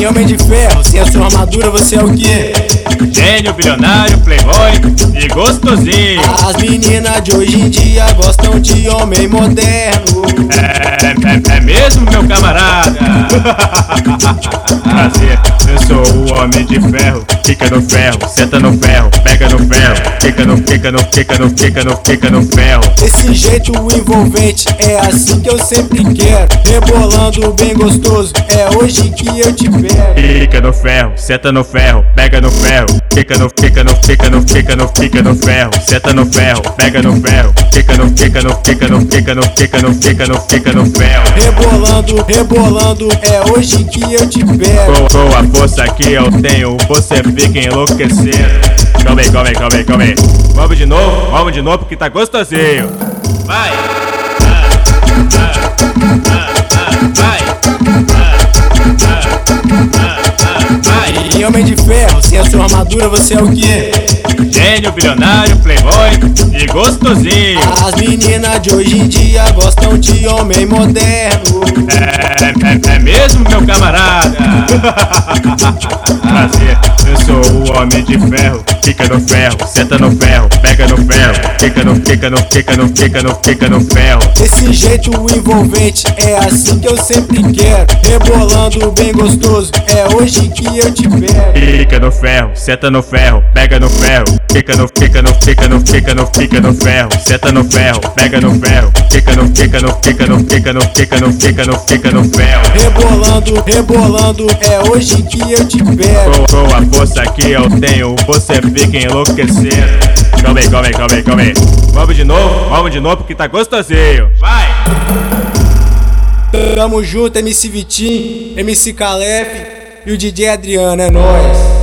Homem de ferro, sem a sua armadura você é o quê? Gênio, bilionário, playboy e gostosinho. As meninas de hoje em dia gostam de homem moderno. É, é, é mesmo, meu camarada? Prazer, eu sou o homem de ferro. Fica no ferro, senta no ferro, pega no ferro. Fica no, fica no, fica no, fica no, fica no ferro. Desse jeito envolvente, é assim que eu sempre quero. Rebolando bem gostoso, é hoje que eu te pego. Fica no ferro, senta no ferro, pega no ferro. Fica no, fica no, fica no, fica no, fica no ferro. Senta no ferro, pega no ferro. Fica no, fica no, fica no, fica no, fica no, fica no, fica no ferro. Rebolando, rebolando, é hoje que eu te pego. Com, com a força que eu tenho, você fica enlouquecendo. Calma aí, calma aí, calma aí, calma aí. Vamos de novo, vamos de novo porque tá gostosinho. Vai! Ah, ah, ah, Homem de ferro, sem a sua armadura você é o quê? Gênio, bilionário, playboy e gostosinho. As meninas de hoje em dia gostam de homem moderno. É, é, é mesmo, meu camarada? O homem de ferro. Fica no ferro, senta no ferro, pega no ferro. Fica no, fica no, fica no, fica no, fica no ferro. Desse jeito envolvente, é assim que eu sempre quero. Rebolando bem gostoso, é hoje que eu te pego. Fica no ferro, senta no ferro, pega no ferro. Fica no, fica no, fica no, fica no, fica no ferro. Senta no ferro, pega no ferro. Fica no, fica no, fica no, fica no, fica no, fica no, fica no ferro. Rebolando, rebolando, é hoje que eu te pego. Com, com a força que eu tenho, você fica enlouquecendo. Calma aí, calma aí, calma aí, calma aí. Vamos de novo, vamos de novo porque tá gostosinho. Vai! Tamo junto, MC Vitinho, MC Calef e o DJ Adriano, é nóis.